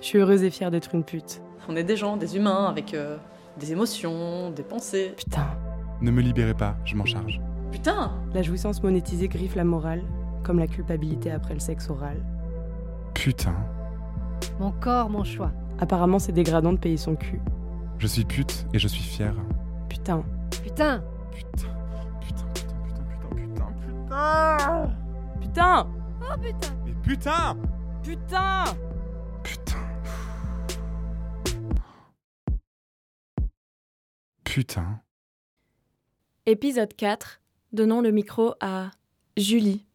Je suis heureuse et fière d'être une pute. On est des gens, des humains, avec euh, des émotions, des pensées. Putain. Ne me libérez pas, je m'en charge. Putain La jouissance monétisée griffe la morale, comme la culpabilité après le sexe oral. Putain. Mon corps, mon choix. Apparemment, c'est dégradant de payer son cul. Je suis pute et je suis fière. Putain. Putain Putain. Putain, putain, putain, putain, putain, putain. Putain Oh putain Mais putain Putain Putain. Épisode 4. Donnons le micro à Julie.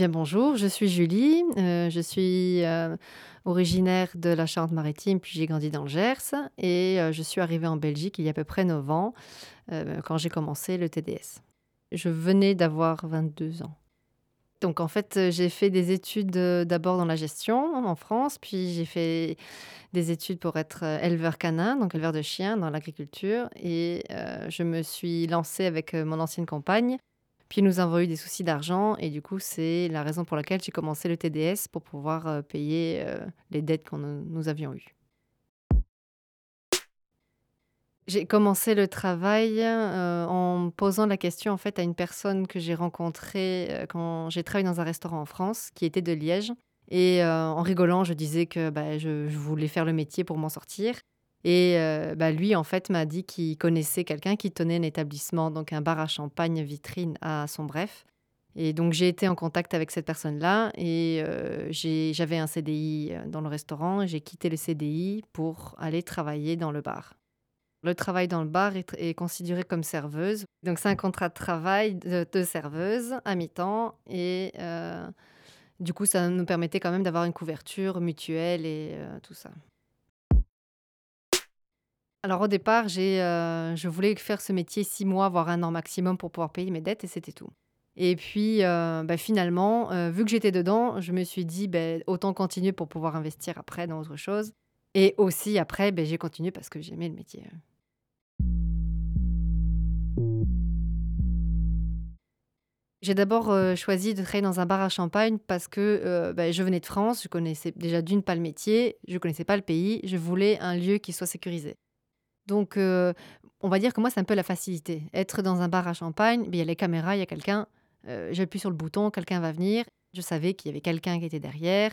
Bien bonjour, je suis Julie, euh, je suis euh, originaire de la Charente-Maritime, puis j'ai grandi dans le Gers et euh, je suis arrivée en Belgique il y a à peu près 9 ans quand j'ai commencé le TDS. Je venais d'avoir 22 ans. Donc en fait, j'ai fait des études d'abord dans la gestion en France, puis j'ai fait des études pour être éleveur canin, donc éleveur de chiens dans l'agriculture et je me suis lancée avec mon ancienne compagne puis nous avons eu des soucis d'argent et du coup, c'est la raison pour laquelle j'ai commencé le TDS pour pouvoir euh, payer euh, les dettes que nous avions eues. J'ai commencé le travail euh, en posant la question en fait à une personne que j'ai rencontrée quand j'ai travaillé dans un restaurant en France qui était de Liège. Et en rigolant, je disais que bah, je voulais faire le métier pour m'en sortir. Et euh, bah, lui, en fait, m'a dit qu'il connaissait quelqu'un qui tenait un établissement, donc un bar à champagne vitrine à son bref. Et donc j'ai été en contact avec cette personne-là et euh, j'avais un CDI dans le restaurant et j'ai quitté le CDI pour aller travailler dans le bar. Le travail dans le bar est, considéré comme serveuse. Donc c'est un contrat de travail de, serveuse à mi-temps et euh, du coup ça nous permettait quand même d'avoir une couverture mutuelle et euh, tout ça. Alors au départ, j'ai, euh, je voulais faire ce métier six mois, voire un an maximum pour pouvoir payer mes dettes et c'était tout. Et puis euh, bah, finalement, euh, vu que j'étais dedans, je me suis dit ben, autant continuer pour pouvoir investir après dans autre chose. Et aussi après, ben, j'ai continué parce que j'aimais le métier. J'ai d'abord choisi de travailler dans un bar à champagne parce que ben, je venais de France, je connaissais déjà d'une pas le métier, je connaissais pas le pays, je voulais un lieu qui soit sécurisé. Donc, euh, on va dire que moi, c'est un peu la facilité. Être dans un bar à champagne, ben, il y a les caméras, il y a quelqu'un, euh, j'appuie sur le bouton, quelqu'un va venir. Je savais qu'il y avait quelqu'un qui était derrière.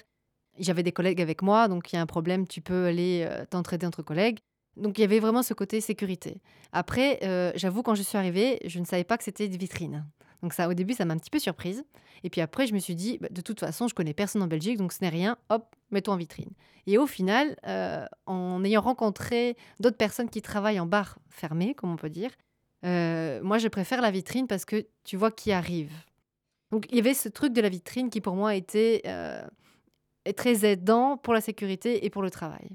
J'avais des collègues avec moi, donc il y a un problème, tu peux aller euh, t'entraider entre collègues. Donc il y avait vraiment ce côté sécurité. Après, euh, j'avoue, quand je suis arrivée, je ne savais pas que c'était des vitrines. Donc ça, au début, ça m'a un petit peu surprise. Et puis après, je me suis dit, bah, de toute façon, je connais personne en Belgique, donc ce n'est rien, hop, mets-toi en vitrine. Et au final, euh, en ayant rencontré d'autres personnes qui travaillent en bar fermé, comme on peut dire, euh, moi, je préfère la vitrine parce que tu vois qui arrive. Donc il y avait ce truc de la vitrine qui pour moi était euh, très aidant pour la sécurité et pour le travail.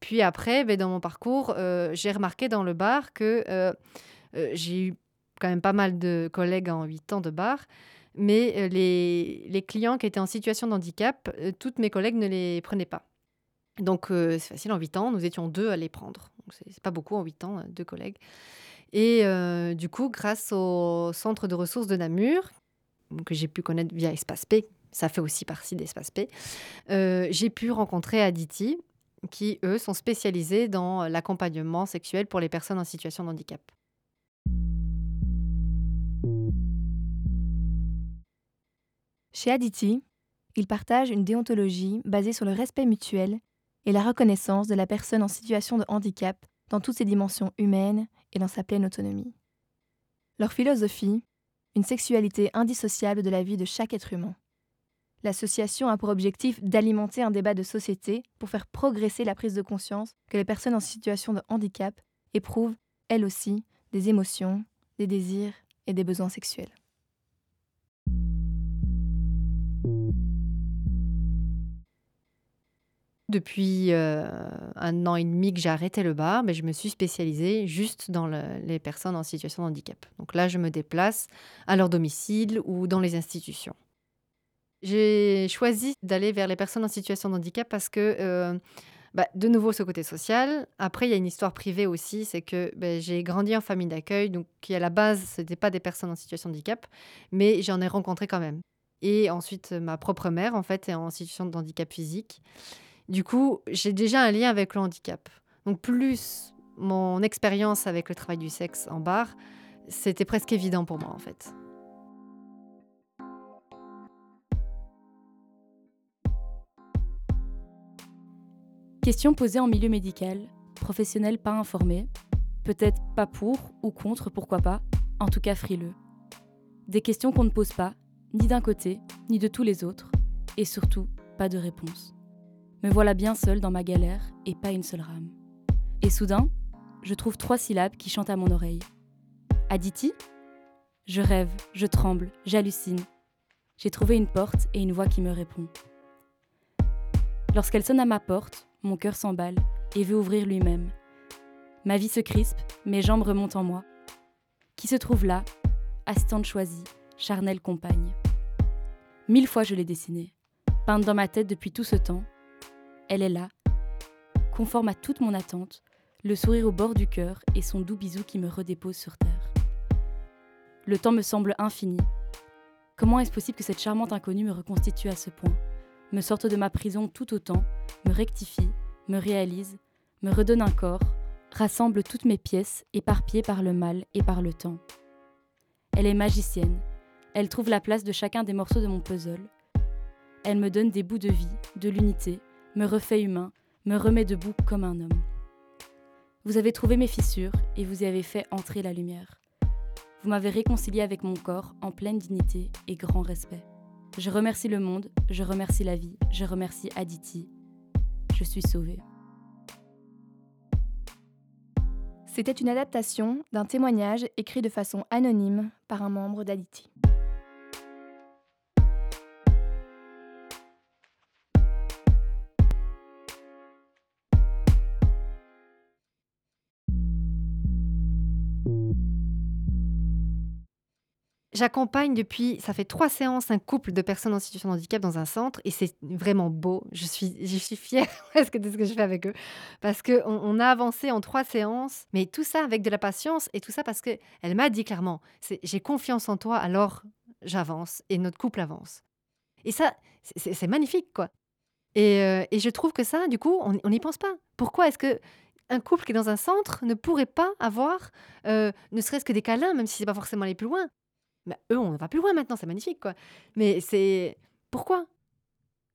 Puis après, ben, dans mon parcours, j'ai remarqué dans le bar que j'ai eu quand même pas mal de collègues en 8 ans de bar, mais euh, les, clients qui étaient en situation de handicap, euh, toutes mes collègues ne les prenaient pas. Donc euh, c'est facile, en 8 ans, nous étions deux à les prendre. C'est pas beaucoup en 8 ans, deux collègues. Et du coup, grâce au centre de ressources de Namur, que j'ai pu connaître via Espace P, ça fait aussi partie d'Espace P, j'ai pu rencontrer Aditi, qui, eux, sont spécialisés dans l'accompagnement sexuel pour les personnes en situation de handicap. Chez Aditi, ils partagent une déontologie basée sur le respect mutuel et la reconnaissance de la personne en situation de handicap dans toutes ses dimensions humaines et dans sa pleine autonomie. Leur philosophie, une sexualité indissociable de la vie de chaque être humain. L'association a pour objectif d'alimenter un débat de société pour faire progresser la prise de conscience que les personnes en situation de handicap éprouvent, elles aussi, des émotions, des désirs et des besoins sexuels. Depuis euh, un an et demi que j'ai arrêté le bar, ben, je me suis spécialisée juste dans le- les personnes en situation de handicap. Donc là, je me déplace à leur domicile ou dans les institutions. J'ai choisi d'aller vers les personnes en situation de handicap parce que, euh, bah, de nouveau, ce côté social. Après, il y a une histoire privée aussi, c'est que ben, j'ai grandi en famille d'accueil, donc qui à la base, ce n'étaient pas des personnes en situation de handicap, mais j'en ai rencontré quand même. Et ensuite, ma propre mère, en fait, est en situation de handicap physique. Du coup, j'ai déjà un lien avec le handicap. Donc, plus mon expérience avec le travail du sexe en bar, c'était presque évident pour moi, en fait. Question posée en milieu médical, professionnel pas informé, peut-être pas pour ou contre, pourquoi pas, en tout cas frileux. Des questions qu'on ne pose pas, ni d'un côté, ni de tous les autres, et surtout pas de réponse. Me voilà bien seule dans ma galère et pas une seule rame. Et soudain, je trouve trois syllabes qui chantent à mon oreille. Aditi Je rêve, je tremble, j'hallucine. J'ai trouvé une porte et une voix qui me répond. Lorsqu'elle sonne à ma porte, mon cœur s'emballe et veut ouvrir lui-même. Ma vie se crispe, mes jambes remontent en moi. Qui se trouve là, assistante choisie, charnelle compagne. Mille fois je l'ai dessinée, peinte dans ma tête depuis tout ce temps. Elle est là, conforme à toute mon attente, le sourire au bord du cœur et son doux bisou qui me redépose sur terre. Le temps me semble infini. Comment est-ce possible que cette charmante inconnue me reconstitue à ce point, me sorte de ma prison tout autant, me rectifie, me réalise, me redonne un corps, rassemble toutes mes pièces, éparpillées par le mal et par le temps. Elle est magicienne, elle trouve la place de chacun des morceaux de mon puzzle. Elle me donne des bouts de vie, de l'unité, me refait humain, me remet debout comme un homme. Vous avez trouvé mes fissures et vous y avez fait entrer la lumière. Vous m'avez réconcilié avec mon corps en pleine dignité et grand respect. Je remercie le monde, je remercie la vie, je remercie Aditi. Je suis sauvée. C'était une adaptation d'un témoignage écrit de façon anonyme par un membre d'Aditi. J'accompagne depuis, ça fait trois séances, un couple de personnes en situation de handicap dans un centre et c'est vraiment beau. Je suis, je suis fière de ce que je fais avec eux parce qu'on on a avancé en trois séances, mais tout ça avec de la patience et tout ça parce qu'elle m'a dit clairement, j'ai confiance en toi, alors j'avance et notre couple avance. Et ça, c'est- magnifique quoi. Et, euh, et je trouve que ça, du coup, on n'y pense pas. Pourquoi est-ce que un couple qui est dans un centre ne pourrait pas avoir, euh, ne serait-ce que des câlins, même si c'est pas forcément aller plus loin? Bah, eux, on va plus loin maintenant, c'est magnifique, quoi. Mais c'est pourquoi?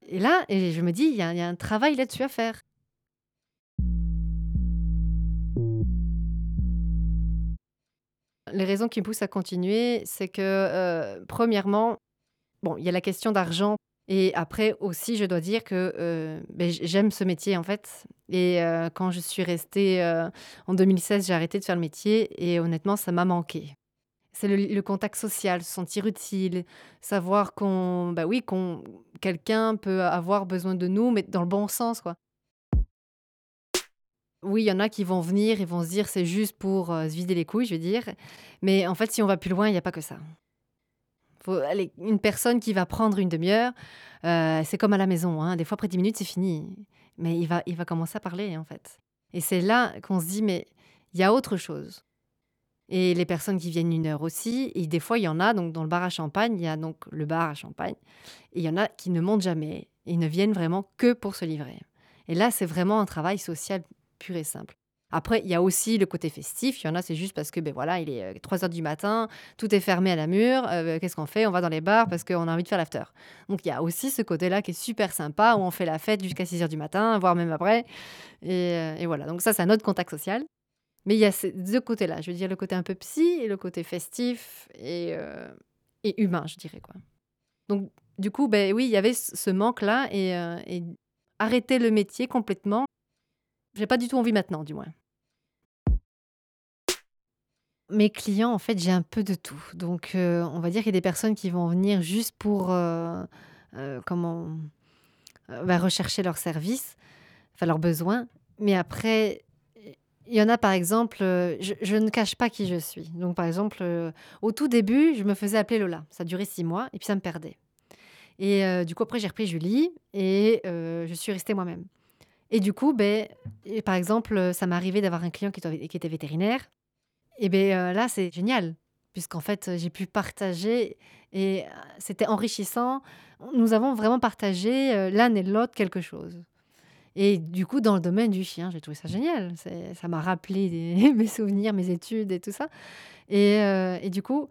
Et là, et je me dis, il y, a un travail là-dessus à faire. Les raisons qui me poussent à continuer, c'est que, euh, premièrement, bon, il y a la question d'argent. Et après aussi, je dois dire que euh, ben, j'aime ce métier en fait. Et euh, quand je suis restée en 2016, j'ai arrêté de faire le métier et honnêtement, ça m'a manqué. C'est le, contact social, se sentir utile, savoir qu'on, bah oui, qu'on, quelqu'un peut avoir besoin de nous, mais dans le bon sens, quoi. Oui, il y en a qui vont venir et vont se dire c'est juste pour euh, se vider les couilles, je veux dire. Mais en fait, si on va plus loin, il n'y a pas que ça. Faut, allez, une personne qui va prendre une demi-heure, euh, c'est comme à la maison. hein. Des fois, après 10 minutes, c'est fini. Mais il va, il va commencer à parler, en fait. Et c'est là qu'on se dit mais il y a autre chose. Et les personnes qui viennent une heure aussi, et des fois, il y en a, donc dans le bar à champagne, il y a donc le bar à champagne, et il y en a qui ne montent jamais, et ne viennent vraiment que pour se livrer. Et là, c'est vraiment un travail social pur et simple. Après, il y a aussi le côté festif. Il y en a, c'est juste parce que, ben voilà, il est 3 heures du matin, tout est fermé à la mur. euh, Qu'est-ce qu'on fait? On va dans les bars parce qu'on a envie de faire l'after. Donc, il y a aussi ce côté-là qui est super sympa, où on fait la fête jusqu'à 6 heures du matin, voire même après. Et, euh, et voilà. Donc, ça, c'est un autre contact social. Mais il y a ces deux côtés-là. Je veux dire, le côté un peu psy et le côté festif et, euh, et humain, je dirais. quoi. Donc, du coup, ben oui, il y avait ce manque-là et, euh, et arrêter le métier complètement, j'ai pas du tout envie maintenant, du moins. Mes clients, en fait, j'ai un peu de tout. Donc, euh, on va dire qu'il y a des personnes qui vont venir juste pour comment bah, rechercher leur service. enfin leurs besoins. Mais après, il y en a par exemple, euh, je, ne cache pas qui je suis. Donc par exemple, euh, au tout début, je me faisais appeler Lola. Ça durait six mois et puis ça me perdait. Et euh, du coup, après, j'ai repris Julie et je suis restée moi-même. Et du coup, ben, par exemple, ça m'est arrivé d'avoir un client qui était, qui était vétérinaire. Et ben là, c'est génial, puisqu'en fait, j'ai pu partager et c'était enrichissant. Nous avons vraiment partagé l'un et l'autre quelque chose. Et du coup, dans le domaine du chien, j'ai trouvé ça génial. Ça m'a rappelé mes souvenirs, mes études et tout ça. Et, euh, et du coup,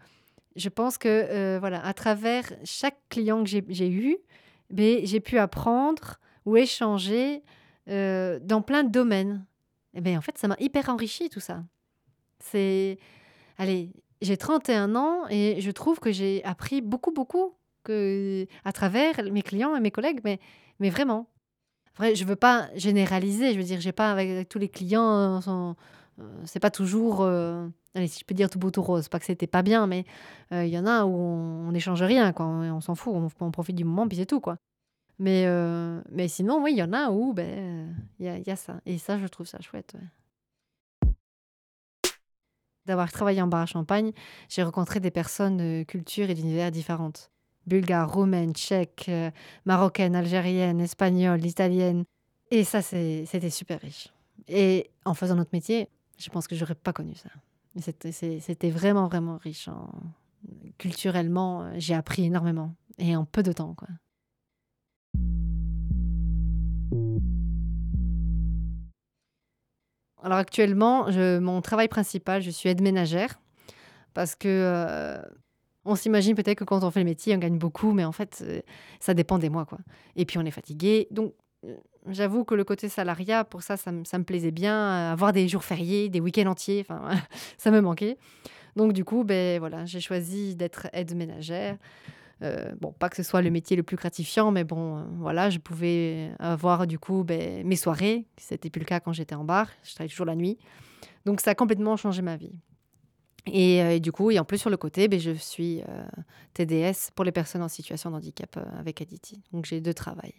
je pense que euh, voilà, à travers chaque client que j'ai eu, j'ai pu apprendre ou échanger euh, dans plein de domaines. Et ben, en fait, ça m'a hyper enrichi tout ça. C'est. Allez, j'ai 31 ans et je trouve que j'ai appris beaucoup, beaucoup que, à travers mes clients et mes collègues, mais, mais vraiment. Après, je veux pas généraliser, je veux dire, j'ai pas avec, tous les clients, euh, euh, c'est pas toujours, euh, allez, si je peux dire tout beau tout rose, pas que c'était pas bien, mais il y en a où on n'échange rien, quoi, on, s'en fout, on, profite du moment, puis c'est tout, quoi. Mais, mais sinon, oui, il y en a où, ben, il y, a, ça. Et ça, je trouve ça chouette. D'avoir travaillé en bar à champagne, j'ai rencontré des personnes de cultures et d'univers différentes. Bulgares, roumaines, tchèques, euh, marocaines, algériennes, espagnoles, italiennes. Et ça, c'était super riche. Et en faisant notre métier, je pense que j'aurais pas connu ça. C'était vraiment, vraiment riche. en- Culturellement, euh, j'ai appris énormément. Et en peu de temps, quoi. Alors actuellement, mon travail principal, je suis aide ménagère. Parce que euh, on s'imagine peut-être que quand on fait le métier, on gagne beaucoup, mais en fait, euh, ça dépend des mois, quoi. Et puis on est fatigué. Donc, euh, j'avoue que le côté salariat, pour ça, ça, me- plaisait bien. euh, Avoir des jours fériés, des week-ends entiers, ça me manquait. Donc, du coup, ben, voilà, j'ai choisi d'être aide ménagère. Bon, pas que ce soit le métier le plus gratifiant, mais bon, voilà, je pouvais avoir du coup ben, mes soirées. C'était plus le cas quand j'étais en bar. Je travaillais toujours la nuit. Donc, ça a complètement changé ma vie. Et, euh, et du coup, et en plus sur le côté, ben, je suis euh, TDS pour les personnes en situation de handicap euh, avec Aditi. Donc j'ai deux travails.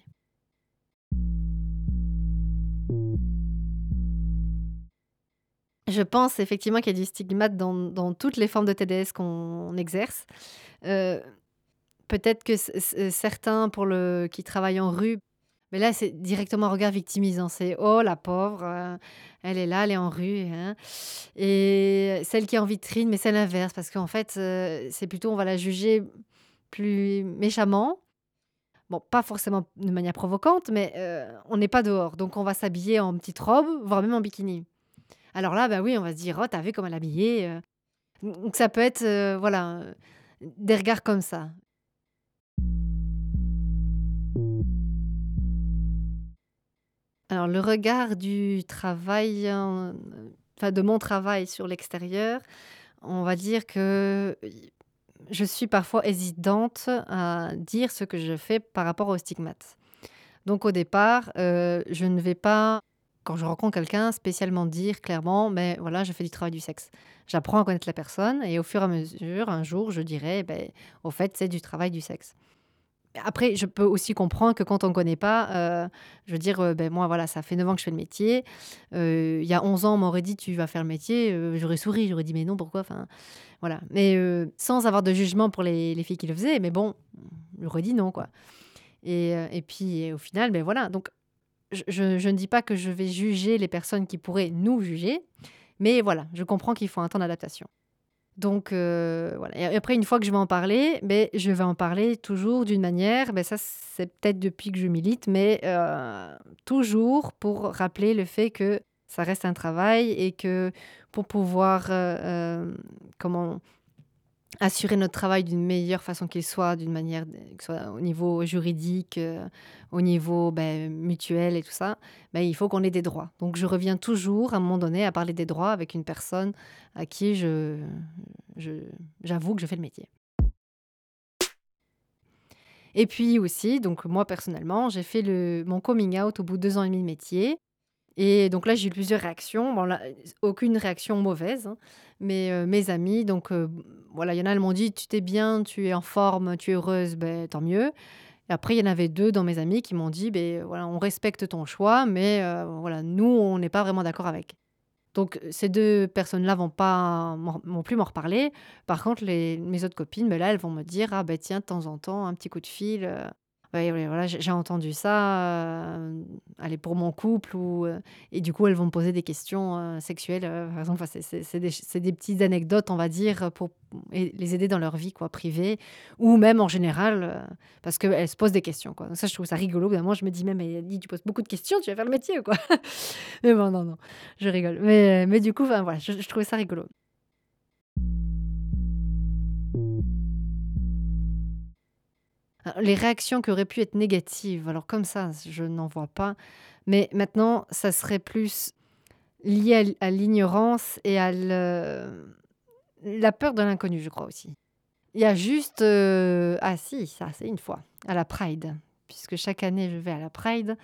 Je pense effectivement qu'il y a du stigmate dans, toutes les formes de TDS qu'on exerce. Peut-être que certains pour le, qui travaillent en rue, mais là c'est directement un regard victimisant. C'est oh la pauvre, euh, elle est là, elle est en rue. hein. Et celle qui est en vitrine, mais c'est l'inverse, parce qu'en fait, euh, c'est plutôt, on va la juger plus méchamment. Bon, pas forcément de manière provocante, mais euh, on n'est pas dehors. Donc, on va s'habiller en petite robe, voire même en bikini. Alors là, bah oui, on va se dire, oh, t'as vu comme elle est habillée. Donc, ça peut être, voilà, des regards comme ça. Alors, le regard du travail, euh, enfin de mon travail sur l'extérieur, on va dire que je suis parfois hésitante à dire ce que je fais par rapport aux stigmates. Donc au départ, euh, je ne vais pas, quand je rencontre quelqu'un, spécialement dire clairement, mais voilà, je fais du travail du sexe. J'apprends à connaître la personne et au fur et à mesure, un jour, je dirai, ben, au fait, c'est du travail du sexe. Après, je peux aussi comprendre que quand on ne connaît pas, euh, je veux dire, euh, ben moi, voilà, ça fait 9 ans que je fais le métier. Euh, il y a 11 ans, on m'aurait dit, tu vas faire le métier. j'aurais souri, j'aurais dit, mais non, pourquoi enfin, Voilà. Mais sans avoir de jugement pour les, les filles qui le faisaient. Mais bon, j'aurais dit non, quoi. Et, puis, au final, ben voilà. Donc, je ne dis pas que je vais juger les personnes qui pourraient nous juger. Mais voilà, je comprends qu'il faut un temps d'adaptation. Donc euh, voilà. Et après, une fois que je vais en parler, ben, je vais en parler toujours d'une manière, ben, ça c'est peut-être depuis que je milite, mais euh, toujours pour rappeler le fait que ça reste un travail et que pour pouvoir euh, comment assurer notre travail d'une meilleure façon qu'il soit, d'une manière que soit au niveau juridique, euh, au niveau ben, mutuel et tout ça, ben, il faut qu'on ait des droits. Donc je reviens toujours à un moment donné à parler des droits avec une personne à qui je- j'avoue que je fais le métier. Et puis aussi, donc moi personnellement, j'ai fait le, mon coming out au bout de deux ans et demi de métier. Et donc là, j'ai eu plusieurs réactions. Aucune réaction mauvaise, hein. mais euh, mes amis, donc euh, voilà, il y en a, elles m'ont dit Tu t'es bien, tu es en forme, tu es heureuse, ben, tant mieux. Et après, il y en avait deux dans mes amis qui m'ont dit, ben voilà, on respecte ton choix, mais euh, voilà, nous, on n'est pas vraiment d'accord avec. Donc ces deux personnes-là vont pas m'ont plus m'en reparler. Par contre, les, mes autres copines, ben là, elles vont me dire, ah ben tiens, de temps en temps, un petit coup de fil. J'ai entendu ça, euh, allez, pour mon couple. Ou, euh, et du coup, elles vont me poser des questions euh, sexuelles. par exemple, c'est des, petites anecdotes, on va dire, pour les aider dans leur vie quoi, privée. Ou même en général, parce qu'elles se posent des questions. Quoi. Donc ça, je trouve ça rigolo. Moi, je me dis même, mais tu poses beaucoup de questions, tu vas faire le métier. Quoi? mais bon, non, non, je rigole. Mais, du coup, voilà, je trouvais ça rigolo. Les réactions qui auraient pu être négatives, alors comme ça, je n'en vois pas. Mais maintenant, ça serait plus lié à, l'ignorance et à la peur de l'inconnu, je crois aussi. Il y a juste... euh, Ah si, ça, c'est une fois, à la Pride. Puisque chaque année, je vais à la Pride.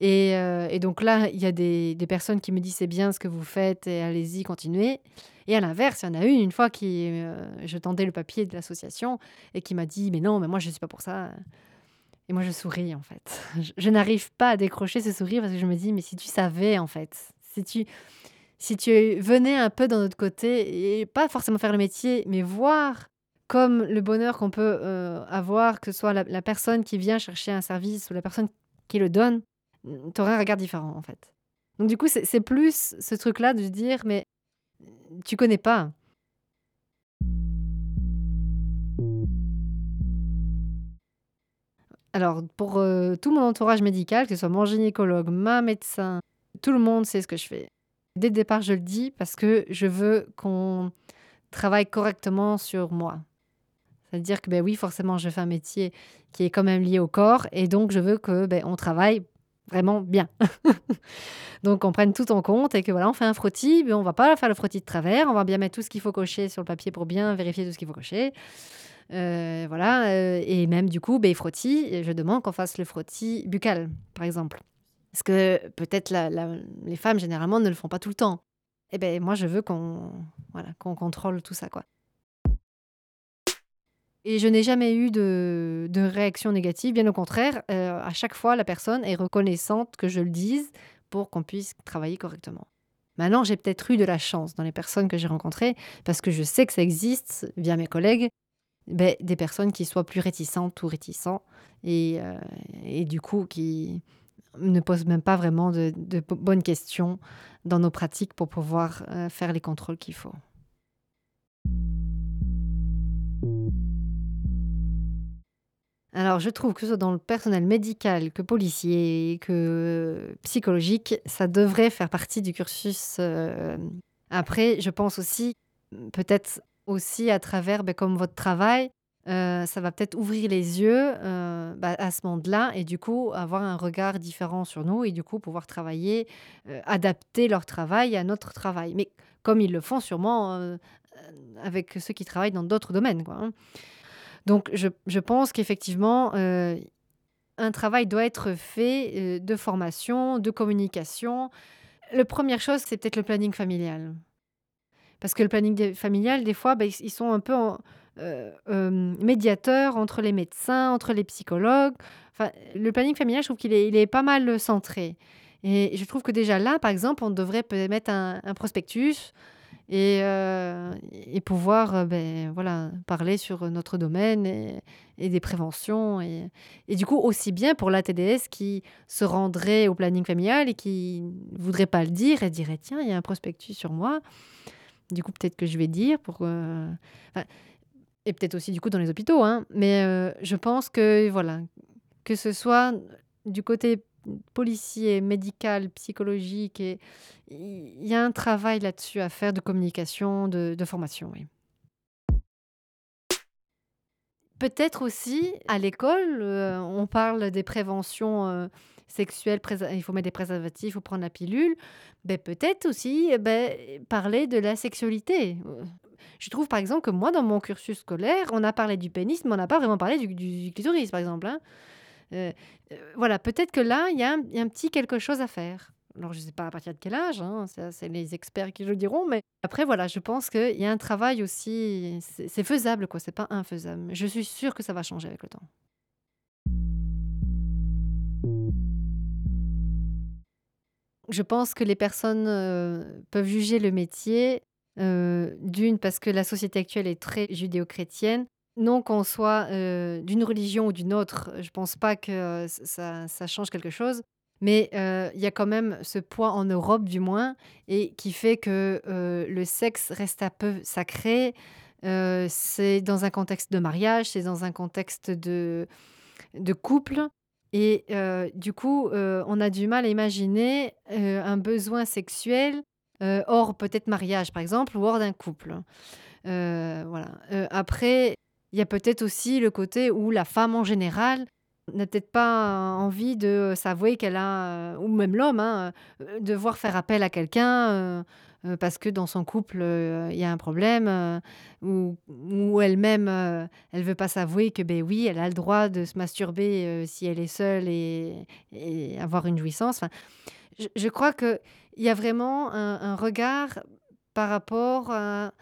Et, euh, et donc là, il y a des, personnes qui me disent c'est bien ce que vous faites et allez-y, continuez. Et à l'inverse, il y en a une, une fois, qui, euh, je tendais le papier de l'association et qui m'a dit mais non, mais moi je ne suis pas pour ça. Et moi je souris en fait. Je, n'arrive pas à décrocher ce sourire parce que je me dis mais si tu savais en fait, si tu, si tu venais un peu d'un autre côté et pas forcément faire le métier, mais voir comme le bonheur qu'on peut euh, avoir, que ce soit la personne qui vient chercher un service ou la personne qui le donne, tu aurais un regard différent en fait. Donc du coup, c'est plus ce truc-là de dire, mais tu connais pas. Alors, pour euh, tout mon entourage médical, que ce soit mon gynécologue, ma médecin, tout le monde sait ce que je fais. Dès le départ, je le dis parce que je veux qu'on travaille correctement sur moi. C'est-à-dire que, ben oui, forcément, je fais un métier qui est quand même lié au corps et donc je veux que ben, on travaille vraiment bien. donc, on prenne tout en compte et que voilà, on fait un frottis, mais on va pas faire le frottis de travers, on va bien mettre tout ce qu'il faut cocher sur le papier pour bien vérifier tout ce qu'il faut cocher. Euh, voilà, euh, et même du coup, ben, frottis, je demande qu'on fasse le frottis buccal, par exemple. Parce que peut-être les femmes, généralement, ne le font pas tout le temps. Et ben moi, je veux qu'on voilà, qu'on contrôle tout ça, quoi. Et je n'ai jamais eu de, réaction négative, bien au contraire. euh, à chaque fois, la personne est reconnaissante que je le dise pour qu'on puisse travailler correctement. Maintenant, j'ai peut-être eu de la chance dans les personnes que j'ai rencontrées, parce que je sais que ça existe via mes collègues, ben, des personnes qui soient plus réticentes ou réticents, et, euh, et du coup qui ne posent même pas vraiment de, de bo- bonnes questions dans nos pratiques pour pouvoir euh, faire les contrôles qu'il faut. Alors, je trouve que ce soit dans le personnel médical, que policier, que psychologique, ça devrait faire partie du cursus. euh. Après, je pense aussi, peut-être aussi à travers, ben, comme votre travail, euh, ça va peut-être ouvrir les yeux euh, bah, à ce monde-là et du coup avoir un regard différent sur nous et du coup pouvoir travailler, adapter leur travail à notre travail. Mais comme ils le font sûrement avec ceux qui travaillent dans d'autres domaines. Quoi, hein. Donc je, je pense qu'effectivement, euh, un travail doit être fait euh, de formation, de communication. La première chose, c'est peut-être le planning familial. Parce que le planning familial, des fois, ben, ils sont un peu euh, médiateurs entre les médecins, entre les psychologues. Enfin, le planning familial, je trouve qu'il est, il est pas mal centré. Et je trouve que déjà là, par exemple, on devrait mettre un, un prospectus et, euh, et pouvoir euh, ben, voilà, parler sur notre domaine et, des préventions. Et, du coup, aussi bien pour la TDS qui se rendrait au planning familial et qui ne voudrait pas le dire et dirait tiens, il y a un prospectus sur moi. Du coup, peut-être que je vais dire pour. euh, et peut-être aussi du coup dans les hôpitaux. hein. Mais je pense que voilà, que ce soit du côté policier, médical, psychologique, et il y a un travail là-dessus à faire de communication, de, formation. Peut-être aussi à l'école, euh, on parle des préventions euh, sexuelles, il faut mettre des préservatifs ou prendre la pilule. Ben, peut-être aussi ben, parler de la sexualité. Euh, Je trouve par exemple que moi, dans mon cursus scolaire, on a parlé du pénis, mais on n'a pas vraiment parlé du clitoris, par exemple. hein. Euh, euh, voilà, peut-être que là, il y, a un- petit quelque chose à faire. Alors, je ne sais pas à partir de quel âge, hein, c'est les experts qui le diront, mais après, voilà, je pense qu'il y a un travail aussi, c'est faisable, quoi, c'est pas infaisable. Je suis sûre que ça va changer avec le temps. Je pense que les personnes euh, peuvent juger le métier, d'une, parce que la société actuelle est très judéo-chrétienne. Non qu'on soit d'une religion ou d'une autre, je pense pas que ça, ça change quelque chose. Mais il y a quand même ce poids en Europe, du moins, et qui fait que le sexe reste un peu sacré. c'est dans un contexte de mariage, c'est dans un contexte de, de couple. Et du coup, on a du mal à imaginer un besoin sexuel hors peut-être mariage, par exemple, ou hors d'un couple. voilà. après, il y a peut-être aussi le côté où la femme en général n'a peut-être pas envie de s'avouer qu'elle a, ou même l'homme, hein, devoir faire appel à quelqu'un euh, parce que dans son couple, euh, il y a un problème, euh, ou, elle-même, elle veut pas s'avouer que, ben oui, elle a le droit de se masturber si elle est seule et, avoir une jouissance. Je crois qu'il y a vraiment un, un, regard par rapport à,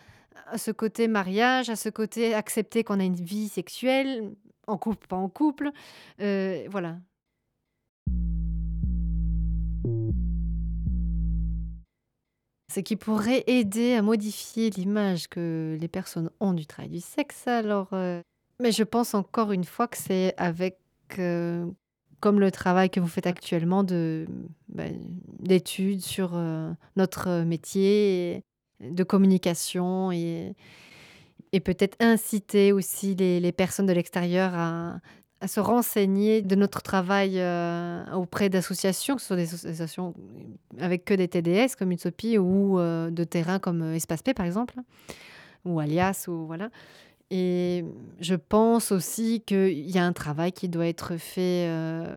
à, ce côté mariage, à ce côté accepter qu'on a une vie sexuelle, en couple, pas en couple. voilà. Ce qui pourrait aider à modifier l'image que les personnes ont du travail du sexe. Alors, euh, mais je pense encore une fois que c'est avec, euh, comme le travail que vous faites actuellement, de, ben, d'études sur euh, notre métier, de communication et, et peut-être inciter aussi les, personnes de l'extérieur à, à se renseigner de notre travail euh, auprès d'associations, que ce soit des associations avec que des TDS comme Utopie ou euh, de terrains comme euh, Espace P par exemple, ou Alias, ou voilà. Et je pense aussi qu'il y a un travail qui doit être fait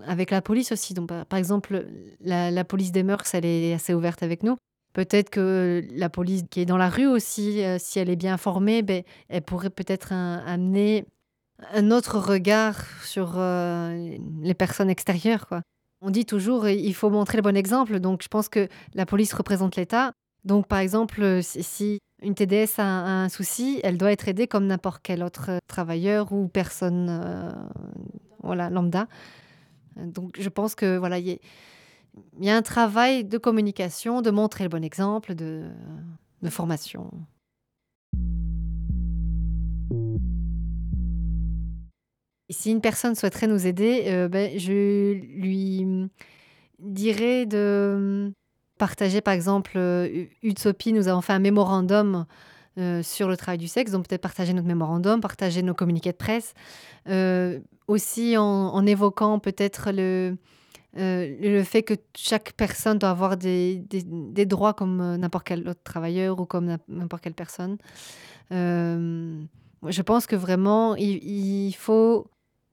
avec la police aussi. Donc, par, exemple, la, la, police des mœurs, elle est assez ouverte avec nous. Peut-être que la police qui est dans la rue aussi, si elle est bien formée, ben, elle pourrait peut-être amener un autre regard sur euh, les personnes extérieures. On dit toujours il faut montrer le bon exemple. Donc je pense que la police représente l'État. Donc par exemple, si une TDS a un souci, elle doit être aidée comme n'importe quel autre travailleur ou personne euh, voilà, lambda. Donc je pense que voilà, il y, a un travail de communication, de montrer le bon exemple, de, formation. si une personne souhaiterait nous aider, euh, ben, je lui dirais de partager, par exemple, euh, Utopie, nous avons fait un mémorandum euh, sur le travail du sexe, donc peut-être partager notre mémorandum, partager nos communiqués de presse, aussi en, évoquant peut-être le, euh, le fait que chaque personne doit avoir des, droits comme euh, n'importe quel autre travailleur ou comme n'importe quelle personne. Euh, je pense que vraiment, il, il faut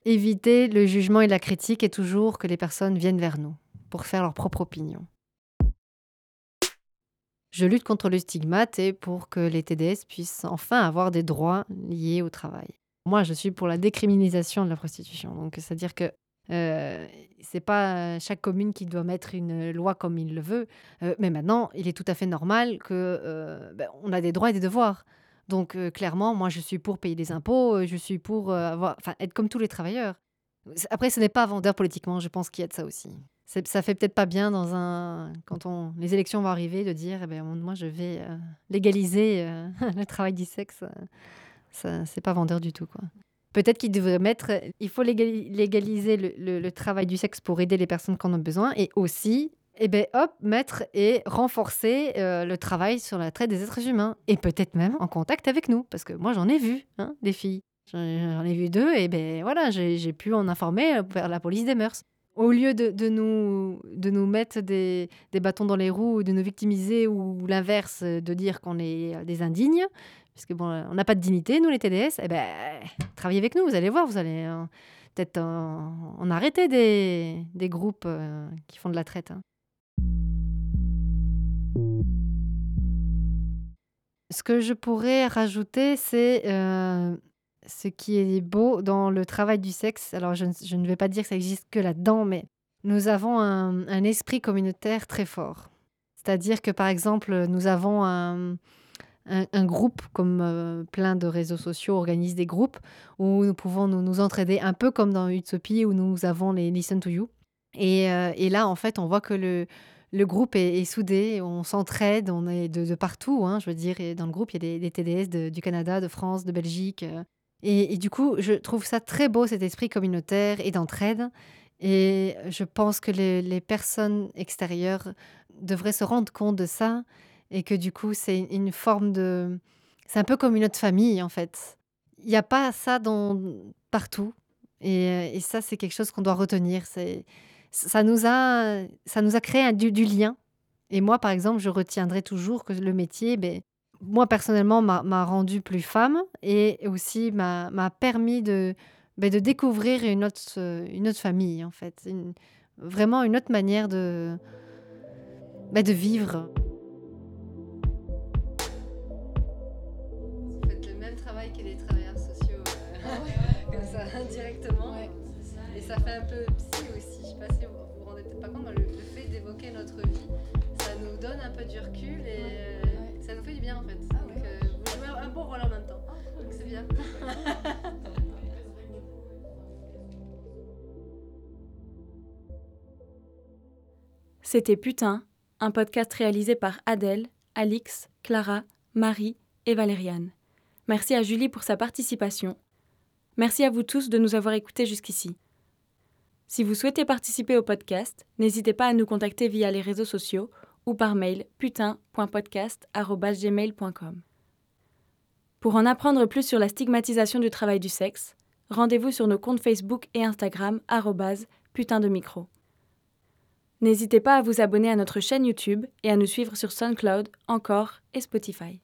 éviter le jugement et la critique et toujours que les personnes viennent vers nous pour faire leur propre opinion. Je lutte contre le stigmate et pour que les TDS puissent enfin avoir des droits liés au travail. Moi, je suis pour la décriminalisation de la prostitution. Donc, c'est-à-dire que euh, c'est pas chaque commune qui doit mettre une loi comme il le veut, euh, mais maintenant, il est tout à fait normal que euh, ben, on a des droits et des devoirs. Donc euh, clairement, moi, je suis pour payer des impôts, euh, je suis pour euh, être comme tous les travailleurs. Après, ce n'est pas vendeur politiquement, je pense qu'il y a de ça aussi. Ça fait peut-être pas bien dans un quand on les élections vont arriver de dire eh ben, moi je vais euh, légaliser euh, le travail du sexe. Ça c'est pas vendeur du tout quoi. Peut-être qu'il devrait mettre il faut légaliser le, travail du sexe pour aider les personnes qui en ont besoin et aussi eh ben hop, mettre et renforcer euh, le travail sur la traite des êtres humains. Et peut-être même en contact avec nous. Parce que moi, j'en ai vu, hein, des filles. J'en ai vu deux, et ben voilà, j'ai pu en informer vers la police des mœurs. Au lieu de, nous, de nous mettre des, des, bâtons dans les roues, de nous victimiser, ou l'inverse, de dire qu'on est des indignes, parce que bon, on n'a pas de dignité, nous les TDS, eh ben, travaillez avec nous, vous allez voir, vous allez euh, peut-être en, en, arrêter des, groupes euh, qui font de la traite. Hein. Ce que je pourrais rajouter, c'est euh, ce qui est beau dans le travail du sexe. Alors, je, ne vais pas dire que ça existe que là-dedans, mais nous avons un, esprit communautaire très fort. C'est-à-dire que, par exemple, nous avons un, un, groupe, comme euh, plein de réseaux sociaux organisent des groupes, où nous pouvons nous, nous entraider un peu comme dans Utopie, où nous avons les Listen to You. Et, euh, là, en fait, on voit que le, le groupe est, soudé, on s'entraide, on est de, partout. hein, je veux dire, dans le groupe, il y a des, TDS du Canada, de France, de Belgique. euh. et, et du coup, je trouve ça très beau, cet esprit communautaire et d'entraide. Et je pense que les, les personnes extérieures devraient se rendre compte de ça et que du coup, c'est une, forme de... C'est un peu comme une autre famille, en fait. Il n'y a pas ça partout. Et, ça, c'est quelque chose qu'on doit retenir. C'est, ça, nous a, ça nous a créé du, lien. Et moi, par exemple, je retiendrai toujours que le métier, ben, moi, personnellement, m'a, m'a rendu plus femme et aussi m'a, m'a permis de, ben, de découvrir une autre, une autre famille, en fait. Vraiment une autre manière de, ben, de vivre. Peu du recul et euh, ça nous fait du bien en fait. Donc, euh, vous jouez un bon rôle en même temps. Donc c'est bien. C'était Putain, un podcast réalisé par Adèle, Alix, Clara, Marie et Valériane. Merci à Julie pour sa participation. Merci à vous tous de nous avoir écoutés jusqu'ici. Si vous souhaitez participer au podcast, n'hésitez pas à nous contacter via les réseaux sociaux ou par mail putain.podcast.gmail.com. Pour en apprendre plus sur la stigmatisation du travail du sexe, rendez-vous sur nos comptes Facebook et Instagram putain. N'hésitez pas à vous abonner à notre chaîne YouTube et à nous suivre sur SoundCloud, Encore et Spotify.